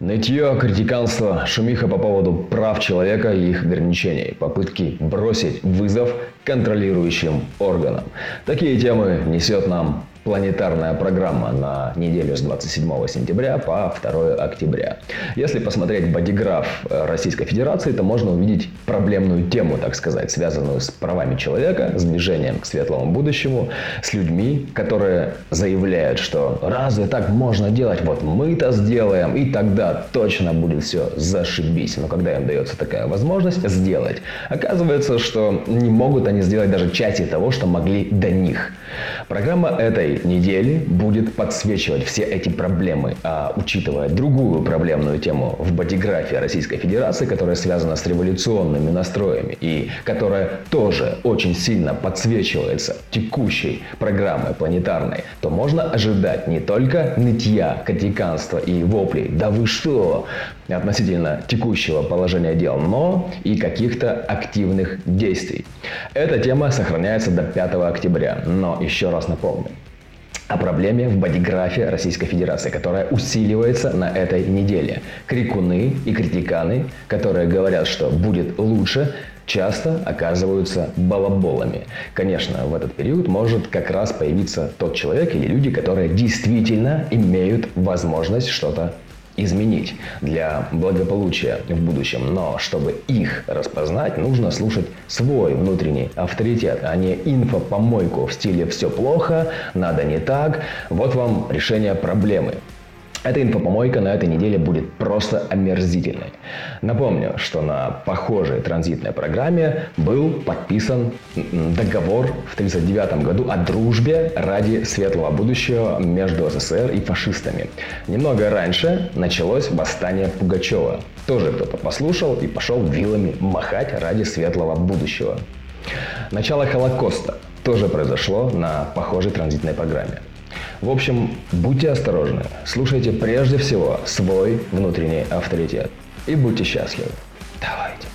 Нытье, критиканство, шумиха по поводу прав человека и их ограничений, попытки бросить вызов контролирующим органам. Такие темы несет нам планетарная программа на неделю с 27 сентября по 2 октября. Если посмотреть бодиграф э, Российской Федерации, то можно увидеть проблемную тему, так сказать, связанную с правами человека, с движением к светлому будущему, с людьми, которые заявляют, что разве так можно делать, вот мы-то сделаем, и тогда точно будет все зашибись. Но когда им дается такая возможность сделать, оказывается, что не могут они сделать даже части того, что могли до них. Программа этой этой недели будет подсвечивать все эти проблемы, а учитывая другую проблемную тему в бодиграфии Российской Федерации, которая связана с революционными настроями и которая тоже очень сильно подсвечивается текущей программой планетарной, то можно ожидать не только нытья, критиканства и воплей «Да вы что?» относительно текущего положения дел, но и каких-то активных действий. Эта тема сохраняется до 5 октября, но еще раз напомню, о проблеме в бодиграфе Российской Федерации, которая усиливается на этой неделе. Крикуны и критиканы, которые говорят, что будет лучше, часто оказываются балаболами. Конечно, в этот период может как раз появиться тот человек или люди, которые действительно имеют возможность что-то изменить для благополучия в будущем. Но чтобы их распознать, нужно слушать свой внутренний авторитет, а не инфопомойку в стиле «все плохо», «надо не так». Вот вам решение проблемы. Эта инфопомойка на этой неделе будет просто омерзительной. Напомню, что на похожей транзитной программе был подписан договор в 1939 году о дружбе ради светлого будущего между СССР и фашистами. Немного раньше началось восстание Пугачева. Тоже кто-то послушал и пошел вилами махать ради светлого будущего. Начало Холокоста тоже произошло на похожей транзитной программе. В общем, будьте осторожны, слушайте прежде всего свой внутренний авторитет и будьте счастливы. Давайте.